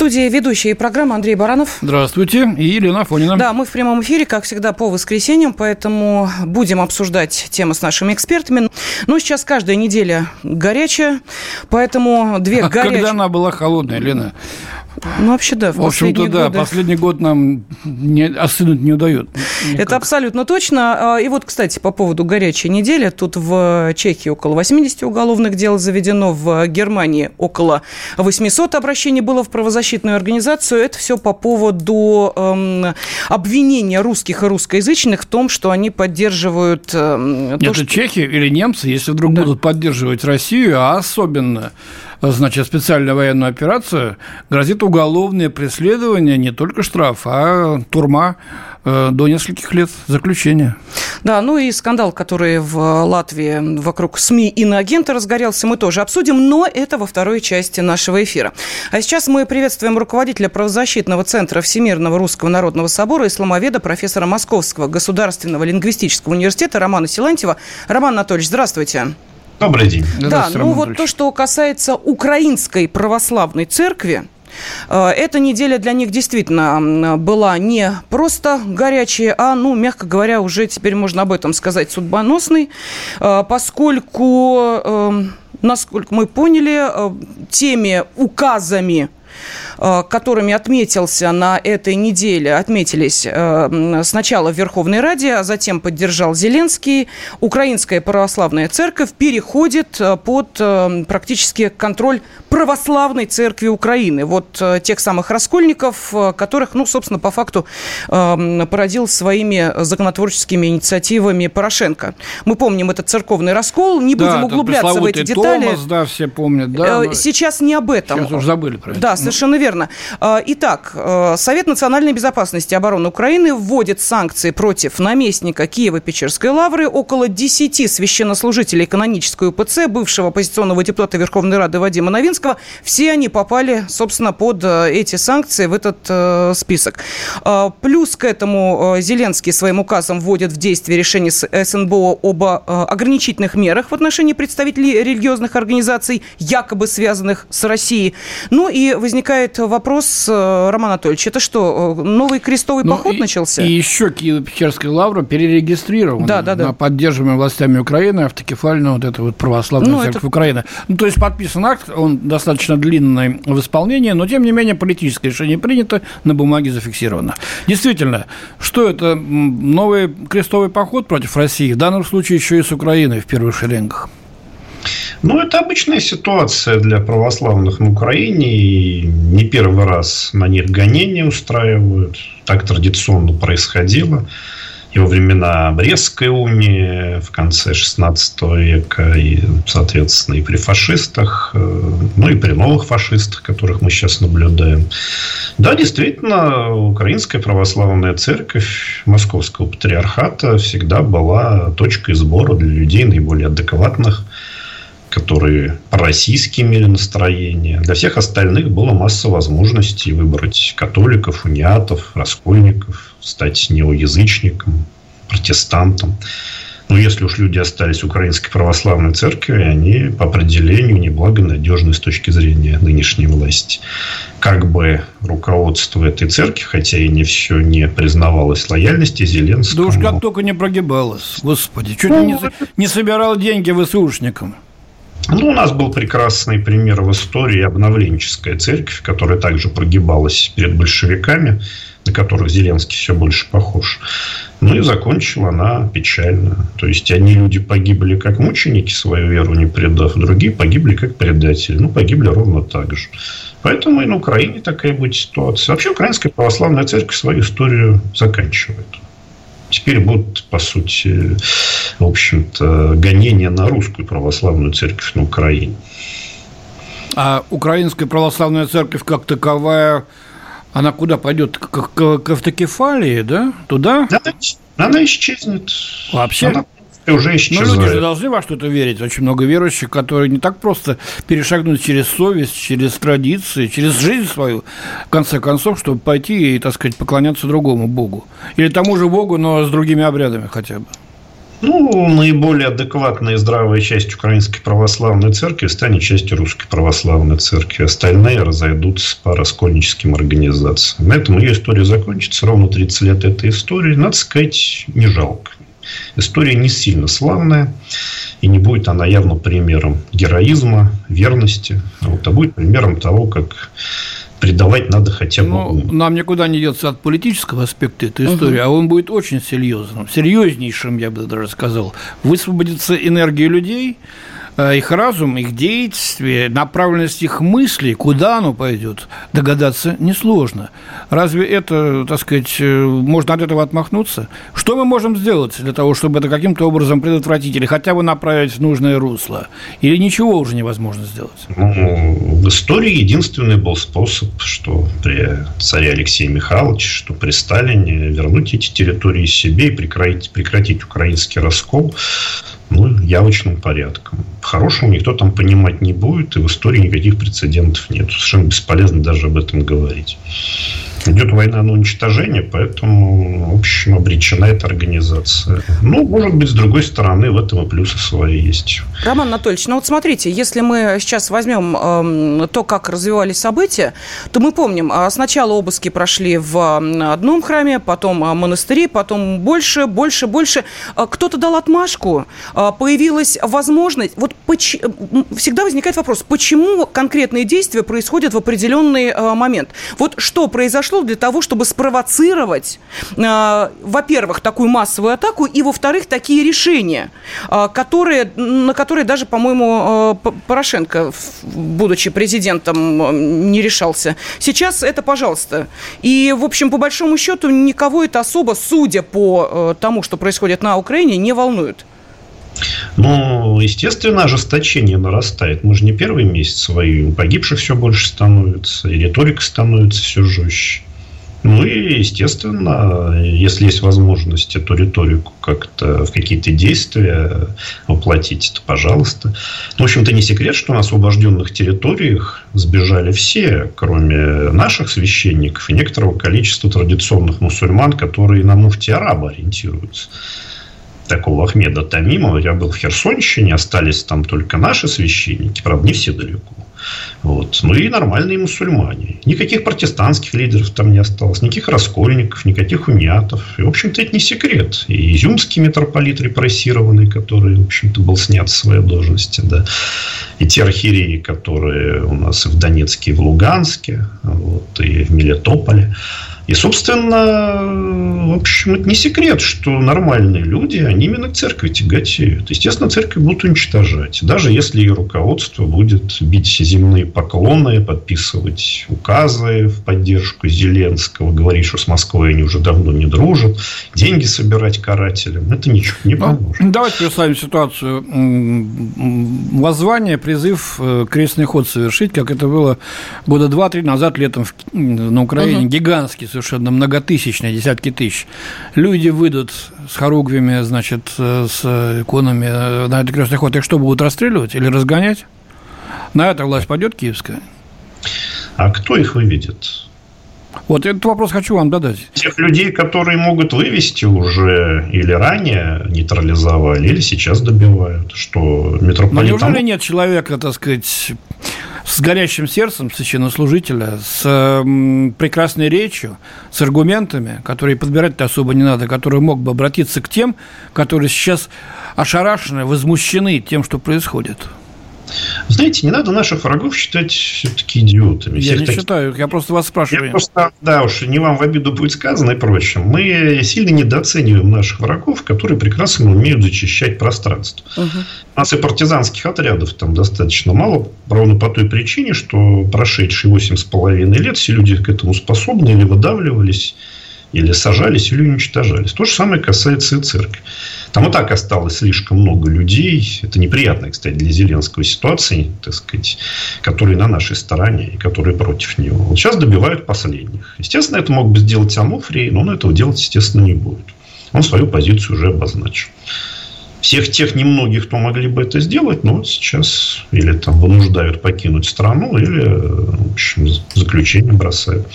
студии ведущая программы Андрей Баранов. Здравствуйте. И Елена Фонина. Да, мы в прямом эфире, как всегда, по воскресеньям, поэтому будем обсуждать темы с нашими экспертами. Но сейчас каждая неделя горячая, поэтому две а горячие... когда она была холодная, Елена? Ну, вообще, да. В, в общем-то, да. Годы... Последний год нам не, остынуть не удает. Никак. Это абсолютно точно. А, и вот, кстати, по поводу горячей недели. Тут в Чехии около 80 уголовных дел заведено. В Германии около 800 обращений было в правозащитную организацию. Это все по поводу эм, обвинения русских и русскоязычных в том, что они поддерживают... Эм, то, Это что... чехи или немцы, если вдруг да. будут поддерживать Россию, а особенно значит, специальная военная операция, грозит уголовное преследование, не только штраф, а турма э, до нескольких лет заключения. Да, ну и скандал, который в Латвии вокруг СМИ иноагента разгорелся, мы тоже обсудим, но это во второй части нашего эфира. А сейчас мы приветствуем руководителя правозащитного центра Всемирного Русского Народного Собора исламоведа, профессора Московского государственного лингвистического университета Романа Силантьева. Роман Анатольевич, здравствуйте. Добрый день. Да, ну вот то, что касается Украинской Православной Церкви, э, эта неделя для них действительно была не просто горячая, а, ну, мягко говоря, уже теперь можно об этом сказать, судьбоносной, э, поскольку, эм, насколько мы поняли, э, теми указами которыми отметился на этой неделе, отметились э, сначала в Верховной Раде, а затем поддержал Зеленский. Украинская православная церковь переходит э, под практически контроль православной церкви Украины. Вот тех самых раскольников, которых, ну, собственно, по факту породил своими законотворческими инициативами Порошенко. Мы помним этот церковный раскол, не будем да, углубляться в эти детали. Томас, да, все помнят, да. Сейчас не об этом. Сейчас уже забыли про это. Да, совершенно верно итак, э, Совет национальной безопасности и обороны Украины вводит санкции против наместника Киева-Печерской лавры, около 10 священнослужителей канонической УПЦ, бывшего оппозиционного депутата Верховной Рады Вадима Новинского. Все они попали, собственно, под э, эти санкции в этот э, список. А, плюс к этому Зеленский своим указом вводит в действие решение СНБО об ограничительных мерах в отношении представителей религиозных организаций, якобы связанных с Россией. Ну и возникает вопрос, э, Роман Анатольевич, это что, э, новый крестовый ну, поход и, начался? И еще Киево-Печерская лавра перерегистрирована да, да, да. на поддерживаемой властями Украины автокефальную вот эту вот православную ну, церковь это... Украины. Ну, то есть подписан акт, он достаточно длинный в исполнении, но тем не менее политическое решение принято, на бумаге зафиксировано. Действительно, что это новый крестовый поход против России, в данном случае еще и с Украиной в первых шеренгах? Ну, это обычная ситуация для православных на Украине. И не первый раз на них гонения устраивают. Так традиционно происходило. И во времена Брестской унии в конце XVI века, и, соответственно, и при фашистах, э, ну и при новых фашистах, которых мы сейчас наблюдаем. Да, действительно, Украинская православная церковь Московского патриархата всегда была точкой сбора для людей наиболее адекватных, которые российские имели настроение. Для всех остальных было масса возможностей выбрать католиков, униатов, раскольников, стать неоязычником, протестантом. Но если уж люди остались в Украинской Православной Церкви, они по определению неблагонадежны с точки зрения нынешней власти. Как бы руководство этой церкви, хотя и не все не признавалось лояльности Зеленскому. Да уж как только не прогибалось, господи. Чуть ну, не, не собирал деньги ВСУшникам. Ну, у нас был прекрасный пример в истории обновленческая церковь, которая также прогибалась перед большевиками, на которых Зеленский все больше похож. Ну и закончила она печально. То есть, одни люди погибли как мученики, свою веру не предав, другие погибли как предатели. Ну, погибли ровно так же. Поэтому и на Украине такая будет ситуация. Вообще, Украинская православная церковь свою историю заканчивает теперь будут, по сути, в общем-то, гонения на русскую православную церковь на Украине. А украинская православная церковь как таковая, она куда пойдет? К, к, к автокефалии, да? Туда? Она, она исчезнет. Вообще? Она уже исчезает. Но люди же должны во что-то верить. Очень много верующих, которые не так просто перешагнуть через совесть, через традиции, через жизнь свою, в конце концов, чтобы пойти и, так сказать, поклоняться другому Богу. Или тому же Богу, но с другими обрядами хотя бы. Ну, наиболее адекватная и здравая часть Украинской Православной Церкви станет частью Русской Православной Церкви. Остальные разойдутся по раскольническим организациям. На этом ее история закончится. Ровно 30 лет этой истории. Надо сказать, не жалко. История не сильно славная, и не будет она явно примером героизма, верности, а вот, а будет примером того, как предавать надо хотя бы ну, Нам никуда не деться от политического аспекта этой истории, угу. а он будет очень серьезным, серьезнейшим, я бы даже сказал. Высвободится энергия людей, их разум, их действие, направленность их мыслей, куда оно пойдет, догадаться несложно. Разве это, так сказать, э, можно от этого отмахнуться? Что мы можем сделать для того, чтобы это каким-то образом предотвратить или хотя бы направить в нужное русло? Или ничего уже невозможно сделать? Ну, в истории единственный был способ, что при царе Алексее Михайловиче, что при Сталине вернуть эти территории себе и прекратить, прекратить украинский раскол ну, явочным порядком. По-хорошему никто там понимать не будет, и в истории никаких прецедентов нет. Совершенно бесполезно даже об этом говорить. Идет война на уничтожение, поэтому, в общем, обречена эта организация. Ну, может быть, с другой стороны, в этом и плюсы свои есть. Роман Анатольевич, ну вот смотрите, если мы сейчас возьмем э, то, как развивались события, то мы помним, э, сначала обыски прошли в одном храме, потом э, монастыри, потом больше, больше, больше. Э, кто-то дал отмашку, появилась возможность. Вот поч... всегда возникает вопрос, почему конкретные действия происходят в определенный э, момент? Вот что произошло произошло для того, чтобы спровоцировать, э, во-первых, такую массовую атаку, и, во-вторых, такие решения, э, которые, на которые даже, по-моему, э, Порошенко, будучи президентом, не решался. Сейчас это, пожалуйста. И, в общем, по большому счету, никого это особо, судя по тому, что происходит на Украине, не волнует. Ну, естественно, ожесточение нарастает. Мы же не первый месяц воюем. Погибших все больше становится, и риторика становится все жестче. Ну и, естественно, если есть возможность эту риторику как-то в какие-то действия воплотить, то пожалуйста. Ну, в общем-то, не секрет, что на освобожденных территориях сбежали все, кроме наших священников и некоторого количества традиционных мусульман, которые на муфти араба ориентируются такого Ахмеда Тамимова. Я был в Херсонщине, остались там только наши священники, правда, не все далеко. Вот. Ну и нормальные мусульмане. Никаких протестантских лидеров там не осталось, никаких раскольников, никаких униатов. И, в общем-то, это не секрет. И изюмский митрополит репрессированный, который, в общем-то, был снят с своей должности, да. И те архиереи, которые у нас и в Донецке, и в Луганске, вот, и в Мелитополе. И, собственно, в общем, это не секрет, что нормальные люди, они именно к церкви тяготеют. Естественно, церковь будут уничтожать. Даже если ее руководство будет бить земные поклоны, подписывать указы в поддержку Зеленского, говорить, что с Москвой они уже давно не дружат, деньги собирать карателям, это ничего не ну, поможет. Ну, давайте представим ситуацию. Воззвание, призыв э, крестный ход совершить, как это было года два-три назад летом на Украине. Угу. Гигантский совершенно многотысячные, десятки тысяч. Люди выйдут с хоругвями, значит, с иконами на этот крестный ход. Их что, будут расстреливать или разгонять? На это власть пойдет киевская? А кто их выведет? Вот этот вопрос хочу вам задать. Тех людей, которые могут вывести уже или ранее нейтрализовали, или сейчас добивают, что митрополит... Но неужели нет человека, так сказать, с горящим сердцем священнослужителя, с прекрасной речью, с аргументами, которые подбирать-то особо не надо, который мог бы обратиться к тем, которые сейчас ошарашены, возмущены тем, что происходит? Знаете, не надо наших врагов считать все-таки идиотами. Я не таки... считаю, я просто вас спрашиваю. Я просто, да уж, не вам в обиду будет сказано и прочее. Мы сильно недооцениваем наших врагов, которые прекрасно умеют зачищать пространство. Угу. У нас и партизанских отрядов там достаточно мало, ровно по той причине, что прошедшие восемь с половиной лет все люди к этому способны или выдавливались, или сажались, или уничтожались. То же самое касается и церкви. Там и так осталось слишком много людей. Это неприятная, кстати, для Зеленского ситуация, так сказать, которые на нашей стороне и которые против него. Вот сейчас добивают последних. Естественно, это мог бы сделать Ануфрий, но он этого делать, естественно, не будет. Он свою позицию уже обозначил. тех, тех немногих, кто могли бы это сделать, но сейчас или там вынуждают покинуть страну, или, в общем, заключение бросают.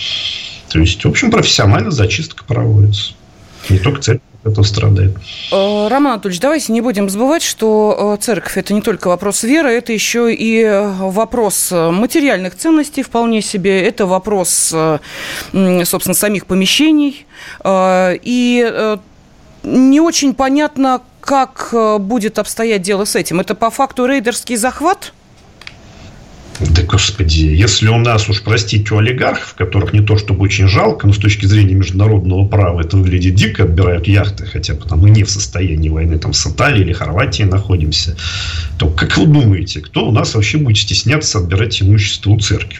То есть, в общем, профессионально зачистка проводится. Не только церковь этого страдает. Э, Роман Анатольевич, давайте не будем забывать, что э, церковь – это не только вопрос веры, это еще и вопрос материальных ценностей вполне себе, это вопрос, собственно, самих помещений. Э, и не очень понятно, как будет обстоять дело с этим. Это по факту рейдерский захват – да, господи, если у нас уж, простите, у олигархов, которых не то чтобы очень жалко, но с точки зрения международного права это выглядит дико, отбирают яхты, хотя бы там мы не в состоянии войны там с Италией или Хорватией находимся, то как вы думаете, кто у нас вообще будет стесняться отбирать имущество у церкви?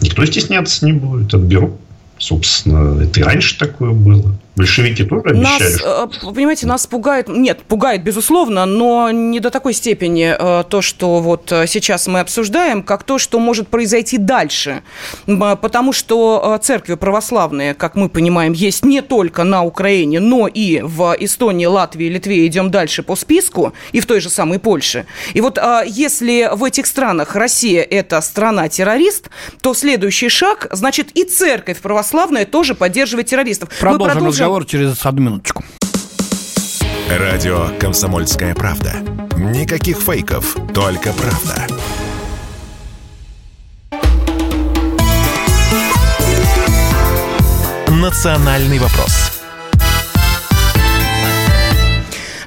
Никто стесняться не будет, отберут. Собственно, это и раньше такое было. Большевики тоже обещали? Нас, что... Э, понимаете, нас пугает, нет, пугает, безусловно, но не до такой степени э, то, что вот э, сейчас мы обсуждаем, как то, что может произойти дальше. Потому что церкви православные, как мы понимаем, есть не только на Украине, но и в Эстонии, Латвии, Литве, идем дальше по списку, и в той же самой Польше. И вот если в этих странах Россия – это страна-террорист, то следующий шаг, значит, и церковь православная тоже поддерживает террористов. Продолжим, продолжим разговор через одну минуточку. Радио «Комсомольская правда». Никаких фейков, только правда. «Национальный вопрос»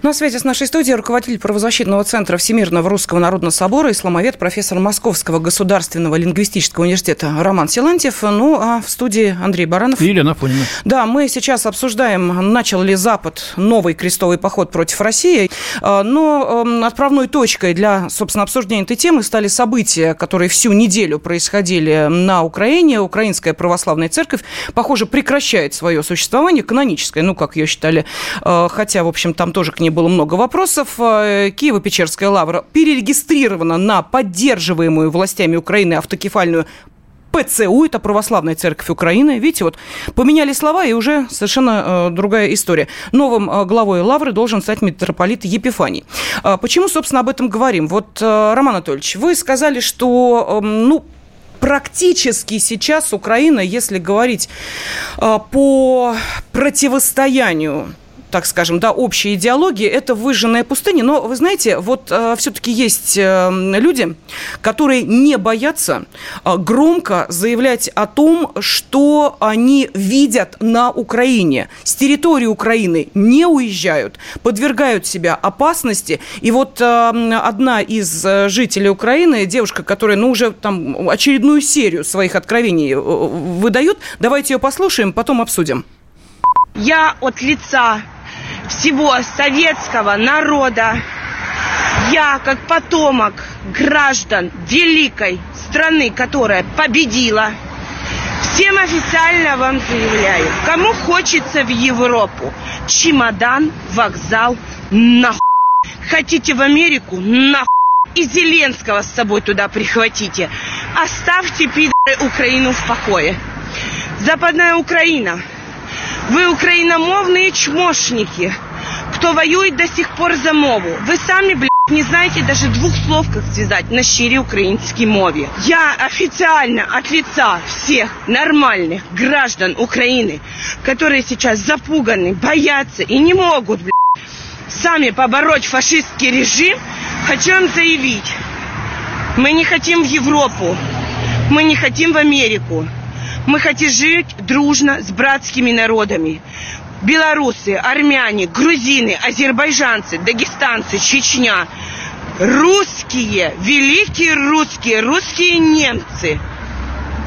На связи с нашей студией руководитель правозащитного центра Всемирного Русского Народного Собора, исламовед, профессор Московского государственного лингвистического университета Роман Силантьев. Ну, а в студии Андрей Баранов. И Елена Фонина. Да, мы сейчас обсуждаем, начал ли Запад новый крестовый поход против России. А, но эм, отправной точкой для, собственно, обсуждения этой темы стали события, которые всю неделю происходили на Украине. Украинская православная церковь, похоже, прекращает свое существование, каноническое, ну, как ее считали, э, хотя, в общем, там тоже к ней было много вопросов. Э, Киево-Печерская лавра перерегистрирована на поддерживаемую властями Украины автокефальную ПЦУ, это православная церковь Украины. Видите, вот поменяли слова, и уже совершенно э, другая история. Новым э, главой Лавры должен стать митрополит Епифаний. Э, почему, собственно, об этом говорим? Вот, э, Роман Анатольевич, вы сказали, что, э, ну, практически сейчас Украина, если говорить э, по противостоянию так скажем, да, общей идеологии, это выжженная пустыня. Но, вы знаете, вот э, все-таки есть э, люди, которые не боятся э, громко заявлять о том, что они видят на Украине. С территории Украины не уезжают, подвергают себя опасности. И вот э, одна из э, жителей Украины, девушка, которая, ну, уже там очередную серию своих откровений э, выдает, давайте ее послушаем, потом обсудим. Я от лица всего советского народа, я, как потомок граждан великой страны, которая победила, всем официально вам заявляю, кому хочется в Европу, чемодан, вокзал, нахуй. Хотите в Америку, нахуй. И Зеленского с собой туда прихватите. Оставьте, пидоры, Украину в покое. Западная Украина – вы украиномовные чмошники, кто воюет до сих пор за мову. Вы сами, блядь, не знаете даже двух слов, как связать на щире украинской мове. Я официально от лица всех нормальных граждан Украины, которые сейчас запуганы, боятся и не могут, блядь, сами побороть фашистский режим, хочу вам заявить, мы не хотим в Европу, мы не хотим в Америку. Мы хотим жить дружно с братскими народами. Белорусы, армяне, грузины, азербайджанцы, дагестанцы, Чечня. Русские, великие русские, русские немцы.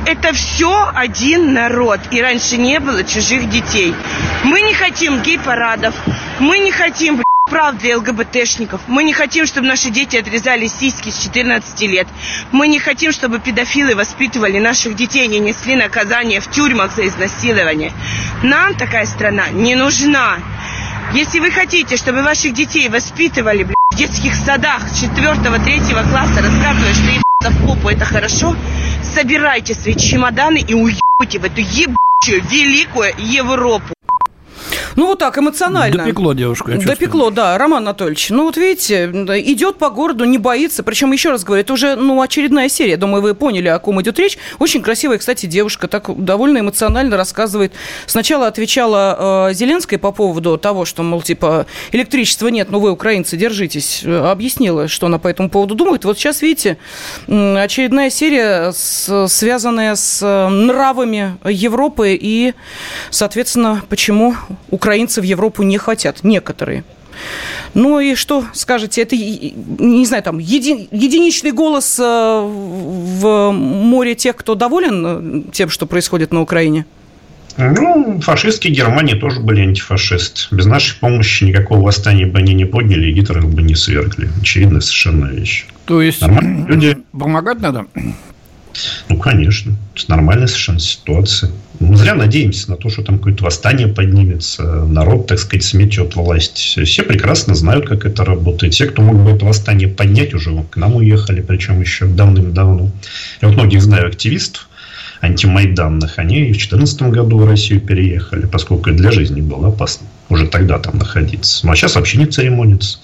Это все один народ. И раньше не было чужих детей. Мы не хотим гей-парадов. Мы не хотим прав для ЛГБТшников. Мы не хотим, чтобы наши дети отрезали сиськи с 14 лет. Мы не хотим, чтобы педофилы воспитывали наших детей, не несли наказание в тюрьмах за изнасилование. Нам такая страна не нужна. Если вы хотите, чтобы ваших детей воспитывали блядь, в детских садах с 4-3 класса, рассказывая, что ебаться в попу это хорошо, собирайте свои чемоданы и уебайте в эту ебучую великую Европу. Ну, вот так, эмоционально. Допекло девушку, я Допекло, да, Роман Анатольевич. Ну, вот видите, идет по городу, не боится. Причем, еще раз говорю, это уже, ну, очередная серия. Думаю, вы поняли, о ком идет речь. Очень красивая, кстати, девушка, так довольно эмоционально рассказывает. Сначала отвечала э, Зеленская по поводу того, что, мол, типа, электричества нет, но вы, украинцы, держитесь. Объяснила, что она по этому поводу думает. Вот сейчас, видите, очередная серия, с, связанная с нравами Европы и, соответственно, почему украинцы в Европу не хотят, некоторые. Ну и что скажете? Это, не знаю, там, еди, единичный голос э, в море тех, кто доволен э, тем, что происходит на Украине? Ну, фашистские Германии тоже были антифашисты. Без нашей помощи никакого восстания бы они не подняли, и Гитлера бы не свергли. Очевидная совершенно вещь. То есть Нормально. люди помогать надо? Ну, конечно. Это нормальная совершенно ситуация. Мы зря надеемся на то, что там какое-то восстание поднимется, народ, так сказать, сметет власть. Все прекрасно знают, как это работает. Все, кто мог бы это восстание поднять, уже к нам уехали, причем еще давным-давно. Я вот многих знаю активистов, антимайданных, они в 2014 году в Россию переехали, поскольку для жизни было опасно уже тогда там находиться. Ну, а сейчас вообще не церемонится.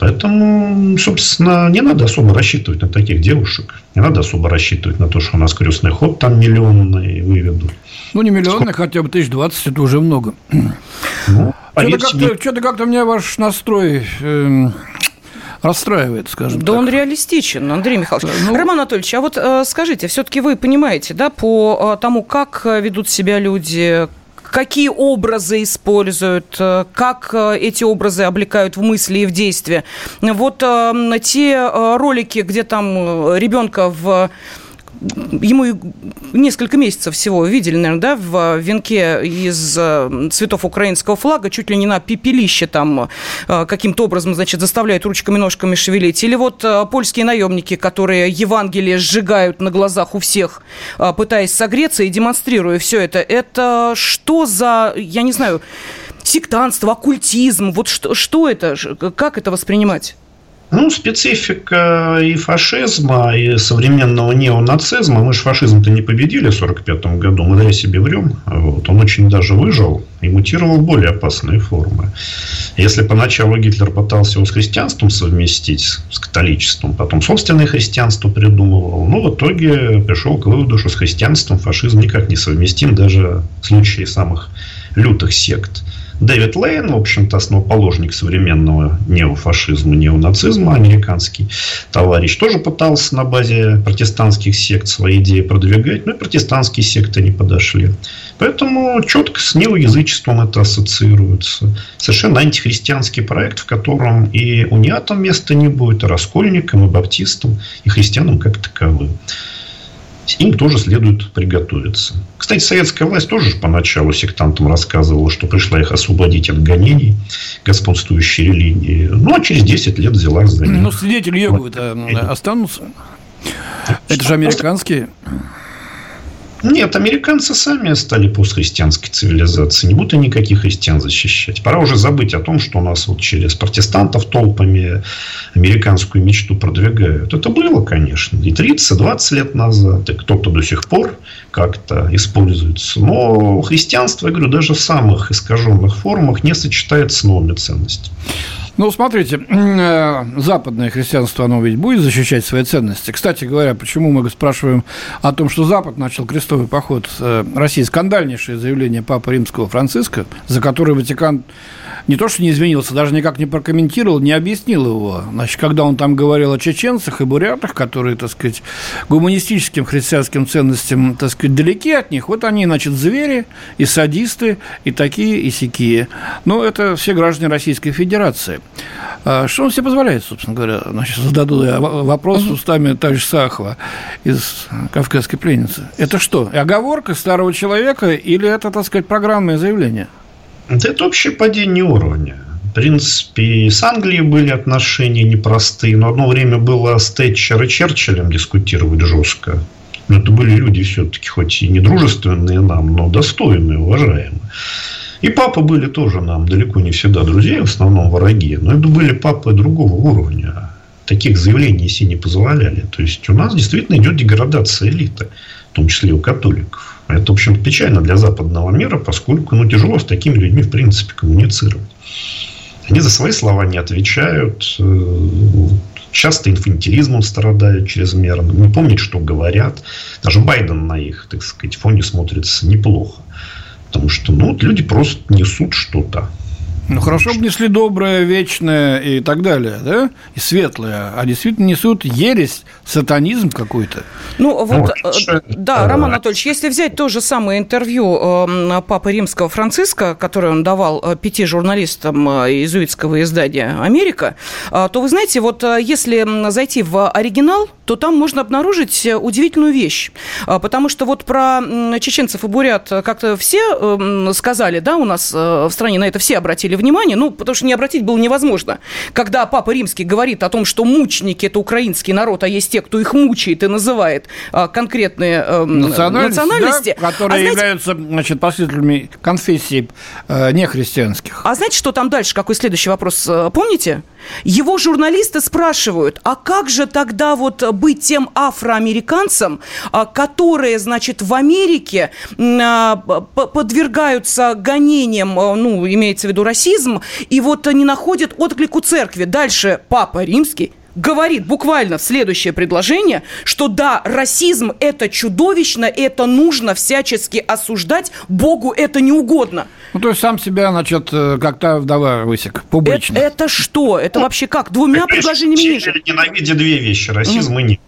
Поэтому, собственно, не надо особо рассчитывать на таких девушек. Не надо особо рассчитывать на то, что у нас крестный ход там миллионный выведут. Ну, не миллионный, хотя бы тысяч двадцать, это уже много. Ну, что-то как-то, что как меня ваш настрой э, расстраивает, скажем да так. Да он реалистичен, Андрей Михайлович. Ну... Роман Анатольевич, а вот э, скажите, все-таки вы понимаете, да, по э, тому, как ведут себя люди, какие образы используют, э, как э, эти образы облекают в мысли и в действия. Вот э, те ролики, где там ребенка в ему несколько месяцев всего видели, наверное, да, в венке из э, цветов украинского флага, чуть ли не на пепелище там э, каким-то образом, значит, заставляют ручками-ножками шевелить. Или вот э, польские наемники, которые Евангелие сжигают на глазах у всех, пытаясь согреться и демонстрируя все это. Это что за, я не знаю, сектантство, оккультизм? Вот что, что это? Как это воспринимать? Ну, специфика и фашизма, и современного неонацизма. Мы же фашизм-то не победили в 1945 году, мы зря себе врем. Вот. Он очень даже выжил и мутировал в более опасные формы. Если поначалу Гитлер пытался его с христианством совместить, с католичеством, потом собственное христианство придумывал, но в итоге пришел к выводу, что с христианством фашизм никак не совместим, даже в случае самых лютых сект. Дэвид Лейн, в общем-то, основоположник современного неофашизма, неонацизма, американский товарищ, тоже пытался на базе протестантских сект свои идеи продвигать, но и протестантские секты не подошли. Поэтому четко с неоязычеством это ассоциируется. Совершенно антихристианский проект, в котором и униатам места не будет, и раскольникам, и баптистам, и христианам как таковым им тоже следует приготовиться. Кстати, советская власть тоже поначалу сектантам рассказывала, что пришла их освободить от гонений господствующей религии. Ну, а через 10 лет взяла за них. Ну, свидетели Иеговы-то останутся? Это же американские. Нет, американцы сами стали постхристианской цивилизацией. Не будут никаких христиан защищать. Пора уже забыть о том, что у нас вот через протестантов толпами американскую мечту продвигают. Это было, конечно, и 30-20 лет назад, и кто-то до сих пор как-то используется. Но христианство, я говорю, даже в самых искаженных формах не сочетается с новыми ценностями. Ну, смотрите, э, западное христианство, оно ведь будет защищать свои ценности. Кстати говоря, почему мы спрашиваем о том, что Запад начал крестовый поход э, России, скандальнейшее заявление Папы Римского Франциска, за которое Ватикан не то, что не извинился, даже никак не прокомментировал, не объяснил его. Значит, когда он там говорил о чеченцах и бурятах, которые, так сказать, гуманистическим христианским ценностям, так сказать, далеки от них, вот они, значит, звери и садисты, и такие, и сякие. Но это все граждане Российской Федерации. А что он себе позволяет, собственно говоря? Значит, зададу я вопрос устами товарища Сахова из «Кавказской пленницы». Это что, оговорка старого человека или это, так сказать, программное заявление? Это общее падение уровня. В принципе, с Англией были отношения непростые, но одно время было с Тэтчер и Черчиллем дискутировать жестко. Но это были люди все-таки, хоть и не дружественные нам, но достойные, уважаемые. И папы были тоже нам далеко не всегда друзья, в основном враги. Но это были папы другого уровня. Таких заявлений себе не позволяли. То есть, у нас действительно идет деградация элиты, в том числе у католиков. Это, в общем, печально для западного мира, поскольку ну, тяжело с такими людьми, в принципе, коммуницировать. Они за свои слова не отвечают. Э, часто инфантилизмом страдают чрезмерно. Не помнят, что говорят. Даже Байден на их, так сказать, фоне смотрится неплохо. Что ну, люди просто несут что-то. Ну, хорошо бы несли доброе, вечное и так далее, да? И светлое. А действительно несут ересь, сатанизм какой-то. Ну, вот, э, да, Роман Анатольевич, если взять то же самое интервью э, Папы Римского Франциска, которое он давал э, пяти журналистам иезуитского издания «Америка», то вы знаете, вот если зайти в оригинал, то там можно обнаружить удивительную вещь. Потому что вот про чеченцев и бурят как-то все сказали, да, у нас в стране на это все обратили внимание, ну, потому что не обратить было невозможно. Когда Папа Римский говорит о том, что мученики – это украинский народ, а есть те, кто их мучает и называет а, конкретные э, национальности, национальности да, которые а знаете, являются значит, последователями конфессий э, нехристианских. А знаете, что там дальше? Какой следующий вопрос? Э, помните? Его журналисты спрашивают, а как же тогда вот быть тем афроамериканцем, а, которые, значит, в Америке а, подвергаются гонениям, а, ну, имеется в виду расизм, и вот не находят отклик у церкви. Дальше Папа Римский говорит буквально в следующее предложение, что да, расизм – это чудовищно, это нужно всячески осуждать, Богу это не угодно. Ну, то есть сам себя, значит, э, как то вдова высек, публично. Это, это что? Это вообще как? Двумя предложениями ниже? Ненавидя две вещи – расизм mm. и ников.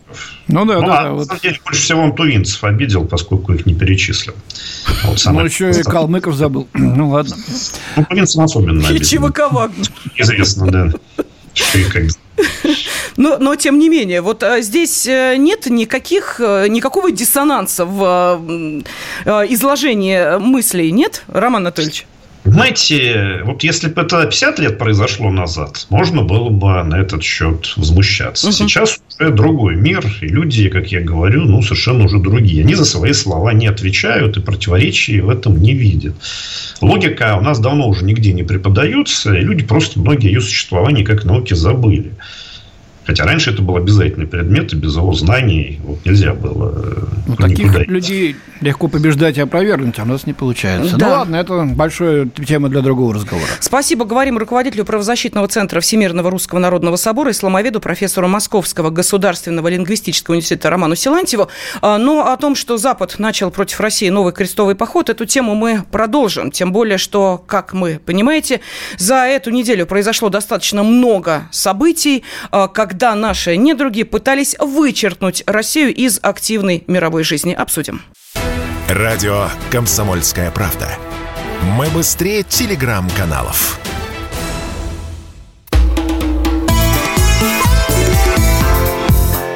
Ну да, ну, да. А, вот. На самом деле, больше всего он тувинцев обидел, поскольку их не перечислил. Вот ну, еще и Калмыков забыл. Ну, ладно. Ну, тувинцев особенно обидел. И ЧВК Вагнер. Известно, да. Что и как но, но тем не менее, вот а, здесь э, нет никаких, э, никакого диссонанса в э, изложении мыслей, нет, Роман Анатольевич? Знаете, вот если бы это 50 лет произошло назад, можно было бы на этот счет возмущаться. Угу. Сейчас уже другой мир, и люди, как я говорю, ну, совершенно уже другие. Они за свои слова не отвечают и противоречий в этом не видят. Логика у нас давно уже нигде не преподается, и люди просто многие ее существование как науки забыли. Хотя раньше это был обязательный предмет, и без его знаний вот нельзя было э, ну, Таких людей легко побеждать и опровергнуть, а у нас не получается. Ну да. Ну ладно, это большая тема для другого разговора. Спасибо. Говорим руководителю правозащитного центра Всемирного Русского Народного Собора, исламоведу, профессору Московского государственного лингвистического университета Роману Силантьеву. А, но о том, что Запад начал против России новый крестовый поход, эту тему мы продолжим. Тем более, что, как мы понимаете, за эту неделю произошло достаточно много событий, а, как когда наши недруги пытались вычеркнуть Россию из активной мировой жизни. Обсудим. Радио «Комсомольская правда». Мы быстрее телеграм-каналов.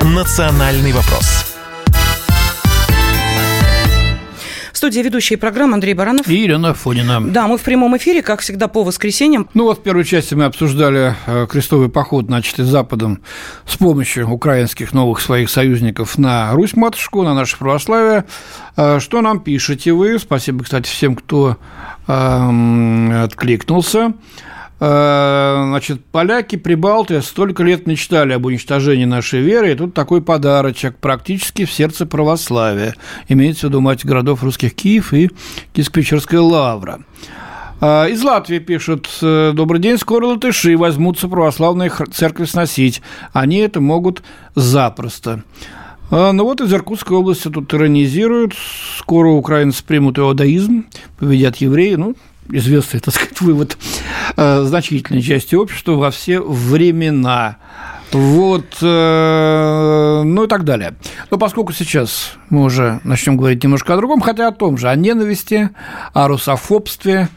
«Национальный вопрос» студии ведущие программы Андрей Баранов. И Елена Фонина. Да, мы в прямом эфире, как всегда, по воскресеньям. Ну вот в первой части мы обсуждали э, крестовый поход, значит, из Западом с помощью украинских новых своих союзников на Русь-матушку, на наше православие. Э, что нам пишете вы? Спасибо, кстати, всем, кто э, откликнулся. Э, значит, поляки, прибалты столько лет мечтали об уничтожении нашей веры, и тут такой подарочек практически в сердце православия. Имеется в виду мать городов русских Киев и Киевско-Печерская лавра. Э, из Латвии пишут, «Э, добрый день, скоро латыши возьмутся православные церкви сносить. Они это могут запросто. Ну вот из Иркутской области тут иронизируют. Скоро украинцы примут иудаизм, победят евреи. Ну, известный, так сказать, вывод э, значительной части общества во все времена. Вот, э, ну и так далее. Но поскольку сейчас мы уже начнем говорить немножко о другом, хотя о том же, о ненависти, о русофобстве,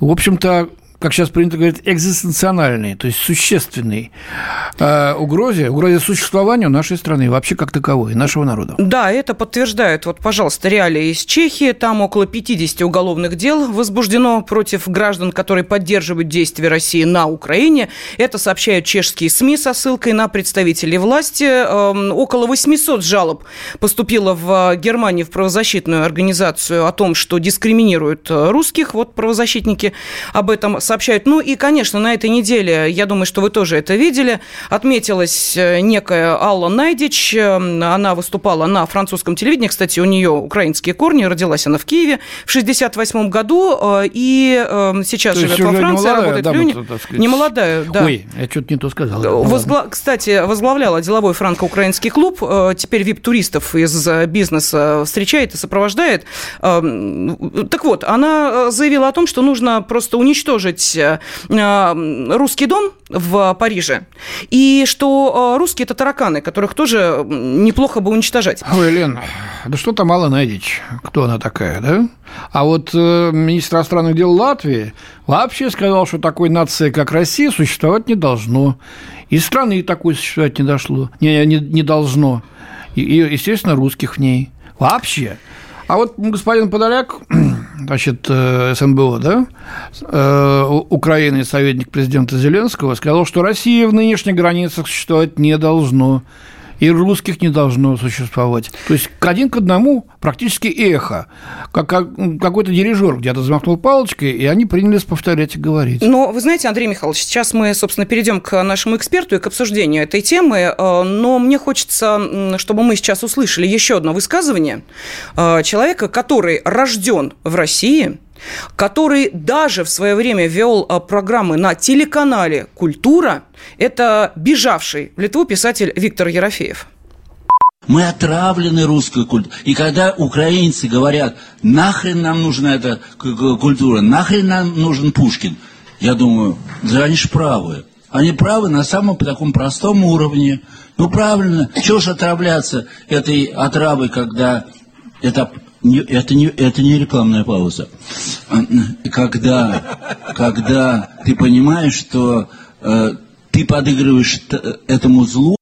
в общем-то, как сейчас принято говорить, экзистенциональной, то есть существенной э, угрозе, угрозе существованию нашей страны, вообще как таковой, нашего народа. Да, это подтверждает, вот, пожалуйста, реалии из Чехии. Там около 50 уголовных дел возбуждено против граждан, которые поддерживают действия России на Украине. Это сообщают чешские СМИ со ссылкой на представителей власти. Эм, около 800 жалоб поступило в Германии в правозащитную организацию о том, что дискриминируют русских. Вот правозащитники об этом сообщают. Ну и, конечно, на этой неделе, я думаю, что вы тоже это видели, отметилась э, некая Алла Найдич. Она выступала на французском телевидении. Кстати, у нее украинские корни. Родилась она в Киеве в 68 году. И сейчас то живет во Франции, не работает в Люне. Не молодая, да. Ой, я что-то не то сказал. Возгла... Кстати, возглавляла деловой франко-украинский клуб. Теперь вип-туристов из бизнеса встречает и сопровождает. Так вот, она заявила о том, что нужно просто уничтожить э, русский дом в Париже, и что э, русские – это тараканы, которых тоже неплохо бы уничтожать. Ой, Лен, да что там мало найдечь, кто она такая, да? А вот э, министр иностранных дел Латвии вообще сказал, что такой нации, как Россия, существовать не должно. И страны такой существовать не дошло, не, не, не должно. И, и, естественно, русских в ней. Вообще. А вот господин Подоляк, значит, э, СНБО, да, э, Украины, советник президента Зеленского, сказал, что Россия в нынешних границах существовать не должно и русских не должно существовать. То есть один к одному практически эхо, как, как какой-то дирижер где-то взмахнул палочкой, и они принялись повторять и говорить. Но вы знаете, Андрей Михайлович, сейчас мы, собственно, перейдем к нашему эксперту и к обсуждению этой темы, э, но мне хочется, чтобы мы сейчас услышали еще одно высказывание э, человека, который рожден в России, который даже в свое время вел а, программы на телеканале «Культура», это бежавший в Литву писатель Виктор Ерофеев. Мы отравлены русской культурой. И когда украинцы говорят, нахрен нам нужна эта культура, нахрен нам нужен Пушкин, я думаю, да они же правы. Они правы на самом таком простом уровне. Ну, правильно, чего ж отравляться этой отравой, когда это не, это, не, это не рекламная пауза. Когда, когда ты понимаешь, что э, ты подыгрываешь этому злу,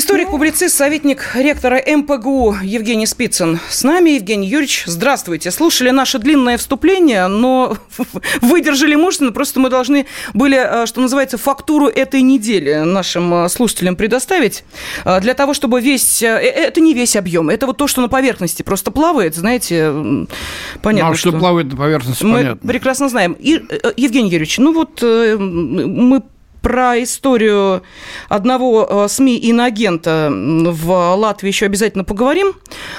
Историк-публицист, советник ректора МПГУ Евгений Спицын с нами. Евгений Юрьевич, здравствуйте. Слушали наше длинное вступление, но выдержали мужественно. Просто мы должны были, э, что называется, фактуру этой недели нашим э, слушателям предоставить. Э, для того, чтобы весь... Это не весь объем. Это вот то, что на поверхности просто плавает, знаете, понятно. Ну, а что, что плавает на поверхности, мы понятно. прекрасно знаем. И, Евгений Юрьевич, ну вот мы про историю одного э, СМИ иноагента в Латвии еще обязательно поговорим.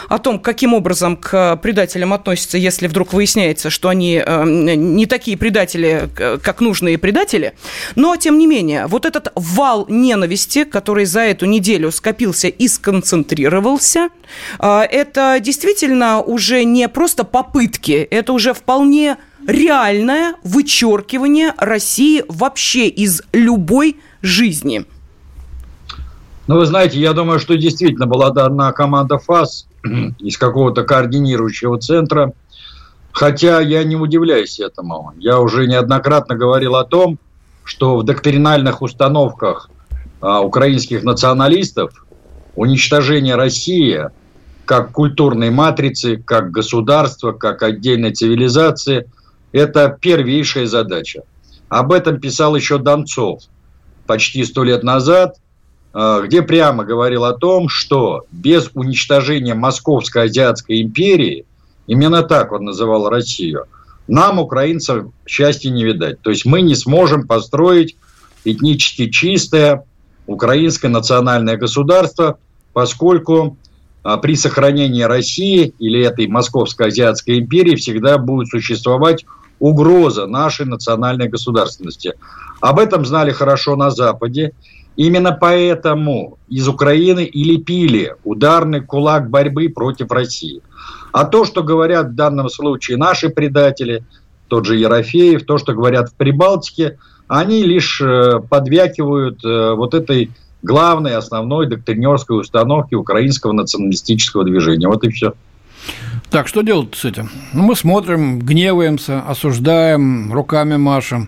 О том, каким образом к предателям относятся, если вдруг выясняется, что они э, не такие предатели, как нужные предатели. Но, тем не менее, вот этот вал ненависти, который за эту неделю скопился и сконцентрировался, э, это действительно уже не просто попытки, это уже вполне реальное вычеркивание России вообще из любой жизни. Ну, вы знаете, я думаю, что действительно была дана команда ФАС из какого-то координирующего центра. Хотя я не удивляюсь этому. Я уже неоднократно говорил о том, что в доктринальных установках а, украинских националистов уничтожение России как культурной матрицы, как государства, как отдельной цивилизации – это первейшая задача. Об этом писал еще Донцов почти сто лет назад, э, где прямо говорил о том, что без уничтожения Московской Азиатской империи, именно так он называл Россию, нам, украинцам, счастья не видать. То есть мы не сможем построить этнически чистое украинское национальное государство, поскольку а, при сохранении России или этой Московской Азиатской империи всегда будет существовать угроза нашей национальной государственности. Об этом знали хорошо на Западе. Именно поэтому из Украины и лепили ударный кулак борьбы против России. А то, что говорят в данном случае наши предатели, тот же Ерофеев, то, что говорят в Прибалтике, они лишь э, подвякивают э, вот этой главной, основной доктринерской установки украинского националистического движения. Вот и все. Так, что делать с этим? Ну, мы смотрим, гневаемся, осуждаем, руками машем.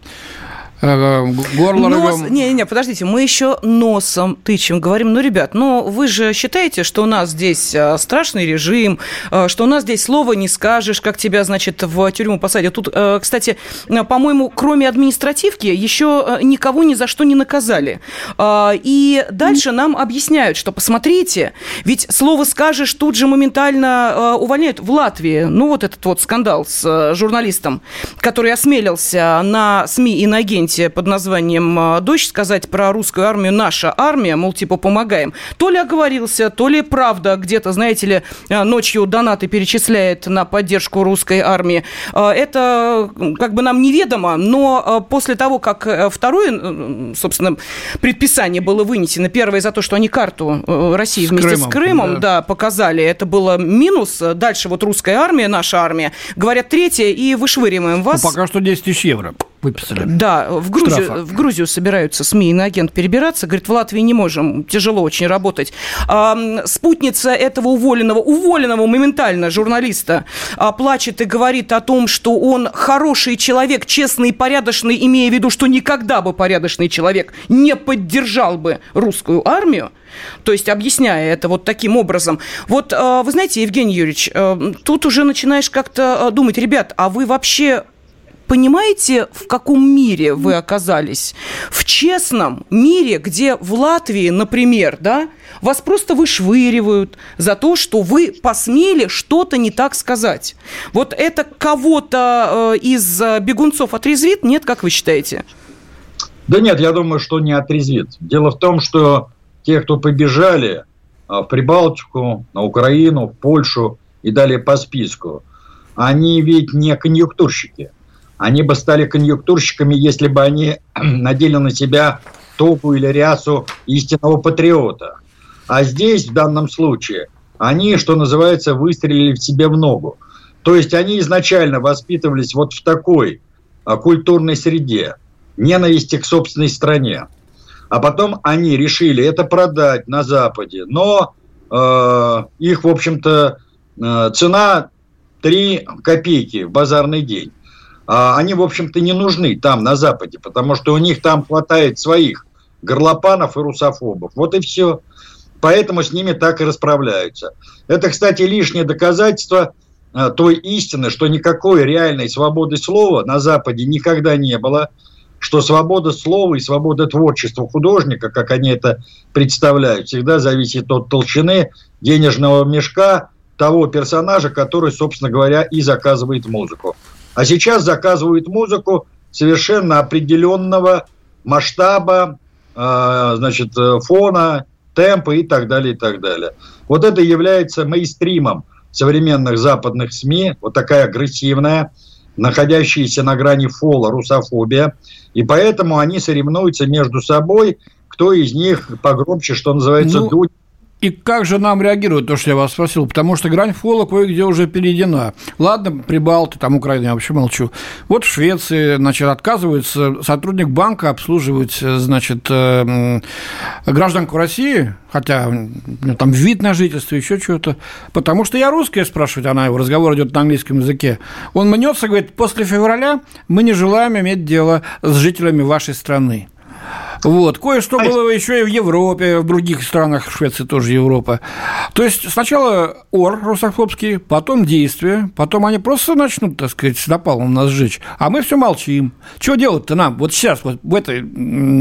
Э, горло Нос... Не-не, подождите, мы еще носом тычем, говорим, ну, ребят, ну, вы же считаете, что у нас здесь э, страшный режим, э, что у нас здесь слова не скажешь, как тебя, значит, в тюрьму посадят. Тут, кстати, по-моему, кроме административки, еще никого ни за что не наказали. И дальше нам объясняют, что, посмотрите, ведь слово скажешь тут же моментально увольняют в Латвии. Ну, вот этот вот скандал с журналистом, который осмелился на СМИ и на агенте под названием а, «Дождь» сказать про русскую армию «наша армия», мол, типа помогаем. То ли оговорился, то ли правда где-то, знаете ли, а, ночью донаты перечисляет на поддержку русской армии. А, это как бы нам неведомо, но после того, как э, второе, собственно, предписание было вынесено, первое за то, что они карту э, России с вместе Крымом, с Крымом да. Да, показали, это было минус. Дальше вот русская армия, наша армия. Говорят, третье, и вышвыриваем вас. Ну, пока что 10 тысяч евро выписали. Да, в Грузию, в Грузию собираются СМИ и агент перебираться. Говорит, в Латвии не можем, тяжело очень работать. А, спутница этого уволенного, уволенного моментально журналиста а, плачет и говорит о том, что он хороший человек, честный и порядочный, имея в виду, что никогда бы порядочный человек не поддержал бы русскую армию. То есть, объясняя это вот таким образом. Вот, а, вы знаете, Евгений Юрьевич, а, тут уже начинаешь как-то думать, ребят, а вы вообще понимаете, в каком мире вы оказались? В честном мире, где в Латвии, например, да, вас просто вышвыривают за то, что вы посмели что-то не так сказать. Вот это кого-то э, из э, бегунцов отрезвит? Нет, как вы считаете? Да нет, я думаю, что не отрезвит. Дело в том, что те, кто побежали э, в Прибалтику, на Украину, в Польшу и далее по списку, они ведь не конъюнктурщики – они бы стали конъюнктурщиками, если бы они надели на себя топу или рясу истинного патриота. А здесь, в данном случае, они, что называется, выстрелили в себе в ногу. То есть они изначально воспитывались вот в такой а, культурной среде, ненависти к собственной стране. А потом они решили это продать на Западе. Но э, их, в общем-то, э, цена 3 копейки в базарный день. А, они, в общем-то, не нужны там, на Западе, потому что у них там хватает своих горлопанов и русофобов. Вот и все. Поэтому с ними так и расправляются. Это, кстати, лишнее доказательство а, той истины, что никакой реальной свободы слова на Западе никогда не было, что свобода слова и свобода творчества художника, как они это представляют, всегда зависит от толщины денежного мешка того персонажа, который, собственно говоря, и заказывает музыку. А сейчас заказывают музыку совершенно определенного масштаба, э, значит, фона, темпа и так далее, и так далее. Вот это является мейнстримом современных западных СМИ, вот такая агрессивная, находящаяся на грани фола русофобия, и поэтому они соревнуются между собой, кто из них погромче, что называется, ну, дуть и как же нам реагировать, то, что я вас спросил? Потому что грань фола кое-где уже перейдена. Ладно, Прибалты, там Украина, я вообще молчу. Вот в Швеции, значит, отказывается сотрудник банка обслуживать, значит, э, гражданку России, хотя там вид на жительство, еще что-то, потому что я русская, спрашивает она его, разговор идет на английском языке. Он мнется, говорит, после февраля мы не желаем иметь дело с жителями вашей страны. Вот. Кое-что было еще и в Европе, в других странах, в Швеции тоже Европа. То есть сначала ор русофобский, потом действия, потом они просто начнут, так сказать, с напалом нас сжечь, а мы все молчим. Что делать-то нам вот сейчас, вот в этой,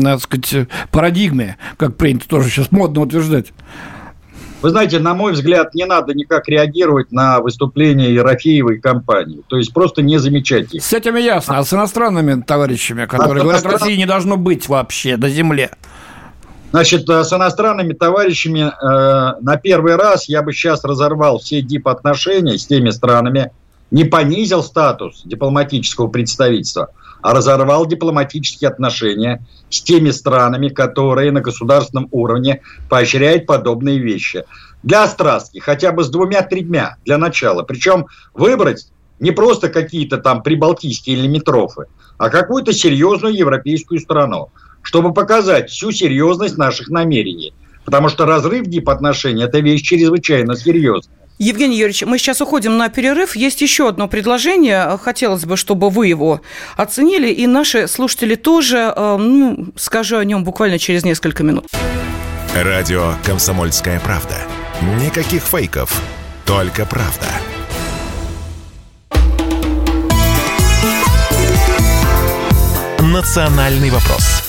так сказать, парадигме, как принято тоже сейчас модно утверждать? Вы знаете, на мой взгляд, не надо никак реагировать на выступление Ерофеевой компании. То есть просто не замечать их. С этими ясно. А с иностранными товарищами, которые а говорят, России не должно быть вообще до земли? Значит, э, с иностранными товарищами э, на первый раз я бы сейчас разорвал все дип-отношения с теми странами, не понизил статус дипломатического представительства, а разорвал дипломатические отношения с теми странами, которые на государственном уровне поощряют подобные вещи. Для страстки хотя бы с двумя-тремя для начала. Причем выбрать не просто какие-то там прибалтийские лимитрофы, а какую-то серьезную европейскую страну, чтобы показать всю серьезность наших намерений. Потому что разрыв дипотношений – это вещь чрезвычайно серьезная. Евгений Юрьевич, мы сейчас уходим на перерыв. Есть еще одно предложение. Хотелось бы, чтобы вы его оценили, и наши слушатели тоже. Э, ну, скажу о нем буквально через несколько минут. Радио «Комсомольская правда». Никаких фейков, только правда. «Национальный вопрос»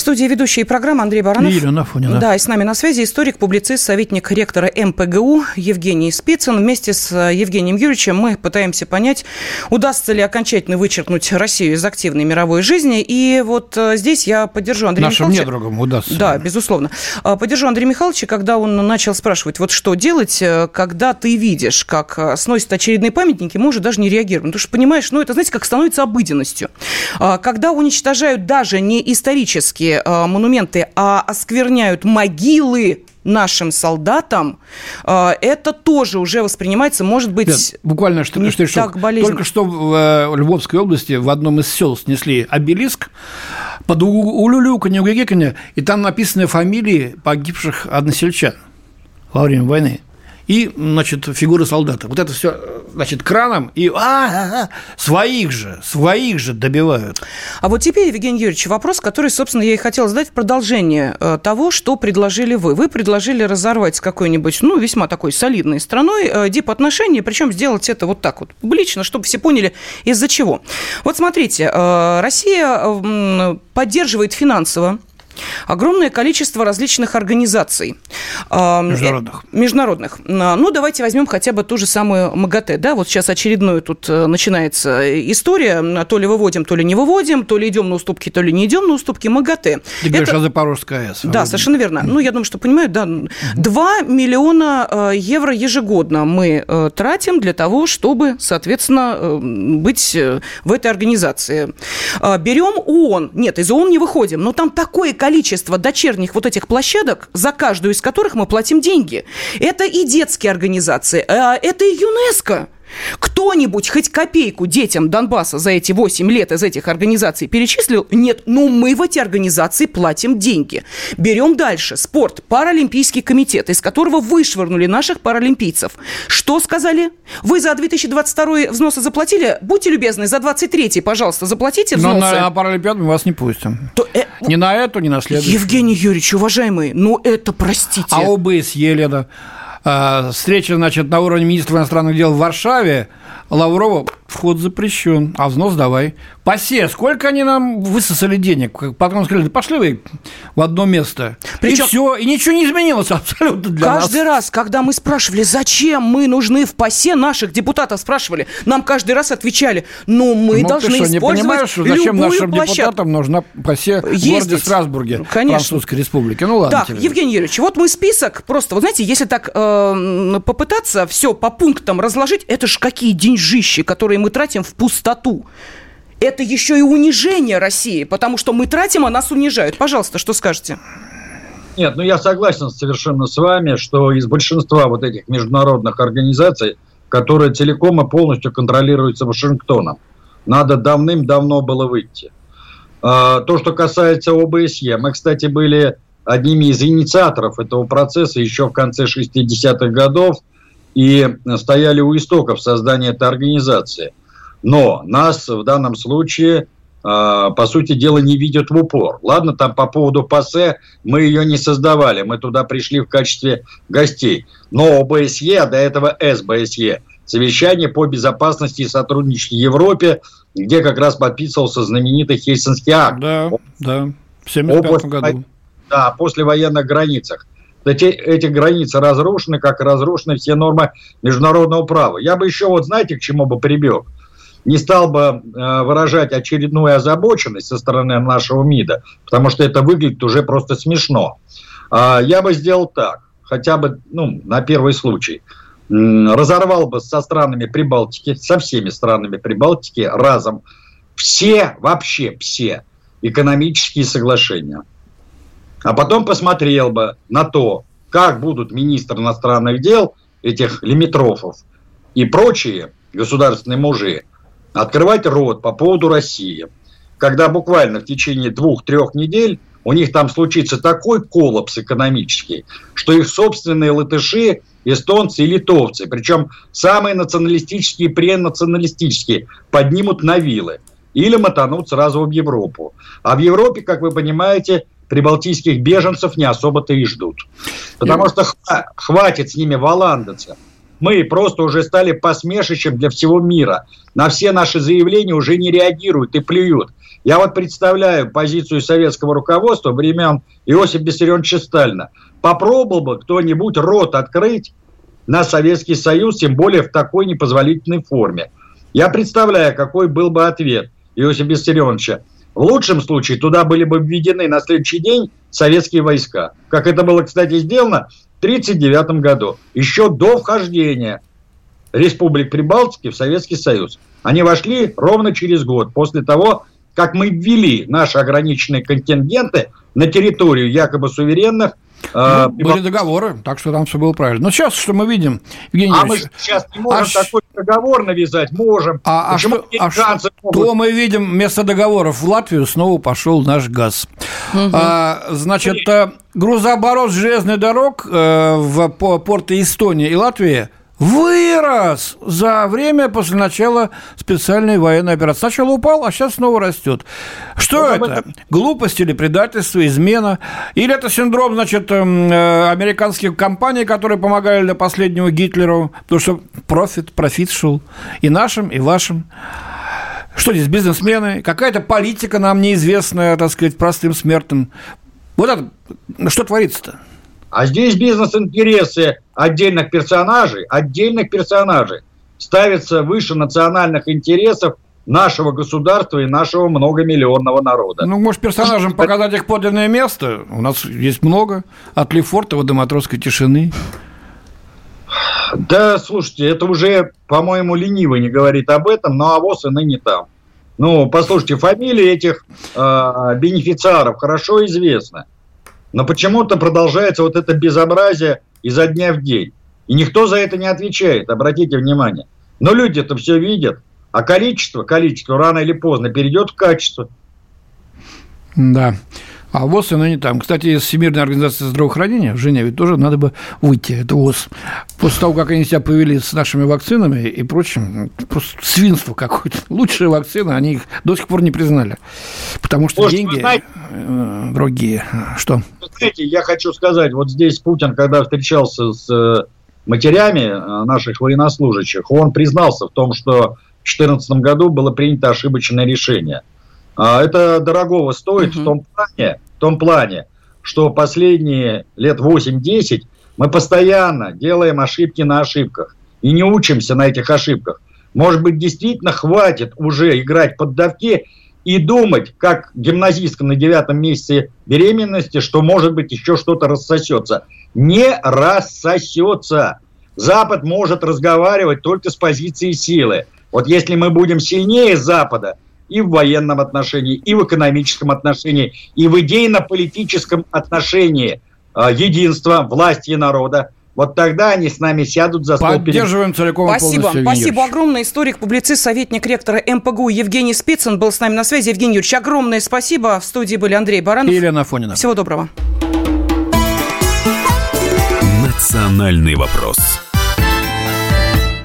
студии ведущие программы Андрей Баранов. И Елена Афонина. Да, и с нами на связи историк, публицист, советник ректора МПГУ Евгений Спицын. Вместе с э, Евгением Юрьевичем мы пытаемся понять, удастся ли окончательно вычеркнуть Россию из активной мировой жизни. И вот э, здесь я поддержу Андрея Нашим Михайловича. недругам удастся. Да, безусловно. А, поддержу Андрея Михайловича, когда он начал спрашивать, вот что делать, э, когда ты видишь, как сносят очередные памятники, мы уже даже не реагируем. Потому что, понимаешь, ну это, знаете, как становится обыденностью. Когда уничтожают даже не исторические э, монументы, а оскверняют могилы нашим солдатам, э, это тоже уже воспринимается, может быть, Нет, буквально что, не что, так болезненно. Только что в э, Львовской области в одном из сел снесли обелиск под улюлюканье, угеканье, и там написаны фамилии погибших односельчан во время войны и, значит, фигуры солдата. Вот это все, значит, краном и а, а, а, своих же, своих же добивают. А вот теперь, Евгений Юрьевич, вопрос, который, собственно, я и хотел задать в продолжение э, того, что предложили вы. Вы предложили разорвать с какой-нибудь, ну, весьма такой солидной страной э, дип-отношения, причем сделать это вот так вот, публично, чтобы все поняли, из-за чего. Вот смотрите, э, Россия поддерживает финансово огромное количество различных организаций. А, международных. Э, международных. А, ну, давайте возьмем хотя бы ту же самую МАГАТЭ. Да? Вот сейчас очередную тут э, начинается история. То ли выводим, то ли не выводим, то ли идем на уступки, то ли не идем на уступки. МАГАТЭ. Говоришь Это... о Запорожской АЭС. Да, совершенно верно. Ну, я думаю, что понимают, да. 2 миллиона э, евро ежегодно мы тратим для того, чтобы, соответственно, быть в этой организации. Берем ООН. Нет, из ООН не выходим, но там такое количество дочерних вот этих площадок, за каждую из которых мы платим деньги. Это и детские организации, а это и ЮНЕСКО. Кто-нибудь хоть копейку детям Донбасса за эти 8 лет из этих организаций перечислил? Нет, ну мы в эти организации платим деньги. Берем дальше. Спорт. Паралимпийский комитет, из которого вышвырнули наших паралимпийцев. Что сказали? Вы за 2022 взносы заплатили? Будьте любезны, за 23 пожалуйста, заплатите взносы. Но на, на Паралимпиаду мы вас не пустим. То, э, ни на эту, ни на следующую. Евгений Юрьевич, уважаемый, ну это простите. А ОБСЕ, Лена, встреча, значит, на уровне министра иностранных дел в Варшаве, Лаврова вход запрещен, а взнос давай. Посе, сколько они нам высосали денег? Потом сказали, да пошли вы в одно место. Причем... И все, и ничего не изменилось абсолютно для Каждый нас. раз, когда мы спрашивали, зачем мы нужны в ПАСЕ, наших депутатов спрашивали, нам каждый раз отвечали, ну, мы ну, должны ты что, использовать не понимаешь, что зачем нашим площадку? депутатам нужна ПАСЕ в городе Страсбурге, Конечно. Французской Республики? Ну, ладно. Так, тебе. Евгений Юрьевич, вот мой список, просто, вот знаете, если так э, попытаться все по пунктам разложить, это ж какие деньжищи, которые мы тратим в пустоту это еще и унижение России, потому что мы тратим, а нас унижают. Пожалуйста, что скажете? Нет, ну я согласен совершенно с вами, что из большинства вот этих международных организаций, которые целиком и полностью контролируются Вашингтоном, надо давным-давно было выйти. А, то, что касается ОБСЕ, мы, кстати, были одними из инициаторов этого процесса еще в конце 60-х годов и стояли у истоков создания этой организации. Но нас в данном случае, а, по сути дела, не видят в упор. Ладно, там по поводу ПАСЕ мы ее не создавали, мы туда пришли в качестве гостей. Но ОБСЕ, а до этого СБСЕ, совещание по безопасности и сотрудничеству в Европе, где как раз подписывался знаменитый Хельсинский акт. Да, да, в 1975 году. Да, после военных границах. Эти, эти границы разрушены, как разрушены все нормы международного права. Я бы еще, вот знаете, к чему бы прибег? не стал бы э, выражать очередную озабоченность со стороны нашего МИДа, потому что это выглядит уже просто смешно. А, я бы сделал так, хотя бы ну, на первый случай. Разорвал бы со странами Прибалтики, со всеми странами Прибалтики разом все, вообще все экономические соглашения. А потом посмотрел бы на то, как будут министры иностранных дел этих лимитрофов и прочие государственные мужи открывать рот по поводу России, когда буквально в течение двух-трех недель у них там случится такой коллапс экономический, что их собственные латыши, эстонцы и литовцы, причем самые националистические и пренационалистические, поднимут на вилы или мотанут сразу в Европу. А в Европе, как вы понимаете, прибалтийских беженцев не особо-то и ждут. Потому что хватит с ними валандаться. Мы просто уже стали посмешищем для всего мира. На все наши заявления уже не реагируют и плюют. Я вот представляю позицию советского руководства времен Иосифа Виссарионовича Сталина. Попробовал бы кто-нибудь рот открыть на Советский Союз, тем более в такой непозволительной форме. Я представляю, какой был бы ответ Иосифа Виссарионовича. В лучшем случае туда были бы введены на следующий день советские войска. Как это было, кстати, сделано в 1939 году, еще до вхождения республик Прибалтики в Советский Союз. Они вошли ровно через год после того, как мы ввели наши ограниченные контингенты на территорию якобы суверенных а, ну, были договоры, так что там все было правильно. Но сейчас что мы видим, Евгений А мы сейчас не можем а такой договор навязать, можем. А, а Почему а что, а что мы видим, вместо договоров в Латвию снова пошел наш газ. Угу. А, значит, э, грузооборот железных дорог э, в порты Эстонии и Латвии – вырос за время после начала специальной военной операции. Сначала упал, а сейчас снова растет. Что ну, это? это? Глупость или предательство, измена? Или это синдром, значит, эм, э, американских компаний, которые помогали для последнего Гитлеру? Потому что профит, профит шел и нашим, и вашим. Что здесь, бизнесмены? Какая-то политика нам неизвестная, так сказать, простым смертным. Вот это, что творится-то? А здесь бизнес-интересы отдельных персонажей, отдельных персонажей ставятся выше национальных интересов нашего государства и нашего многомиллионного народа. Ну, может, персонажам показать их подлинное место? У нас есть много. От Лефортова до матросской тишины. Да, слушайте, это уже, по-моему, лениво не говорит об этом, но авось и ныне там. Ну, послушайте, фамилии этих э, бенефициаров хорошо известны. Но почему-то продолжается вот это безобразие изо дня в день. И никто за это не отвечает, обратите внимание. Но люди это все видят, а количество, количество рано или поздно перейдет в качество. Да. А ВОЗ, оно не там. Кстати, из Всемирной организации здравоохранения в Женеве тоже надо бы выйти. Это ВОЗ. После того, как они себя повели с нашими вакцинами и прочим, просто свинство какое-то. Лучшие вакцины, они их до сих пор не признали. Потому что Может, деньги знаете, э, другие. Что? Знаете, я хочу сказать, вот здесь Путин, когда встречался с э, матерями э, наших военнослужащих, он признался в том, что в 2014 году было принято ошибочное решение – это дорогого стоит угу. в, том плане, в том плане, что последние лет 8-10 мы постоянно делаем ошибки на ошибках и не учимся на этих ошибках. Может быть, действительно хватит уже играть под давки и думать, как гимназистка на девятом месяце беременности, что, может быть, еще что-то рассосется. Не рассосется. Запад может разговаривать только с позиции силы. Вот если мы будем сильнее Запада – и в военном отношении, и в экономическом отношении, и в идейно-политическом отношении э, единства власти и народа. Вот тогда они с нами сядут за стол. Поддерживаем целиком Спасибо. Спасибо огромное. Историк, публицист, советник ректора МПГУ Евгений Спицын был с нами на связи. Евгений Юрьевич, огромное спасибо. В студии были Андрей Баранов. И Елена Фонина. Всего доброго. Национальный вопрос.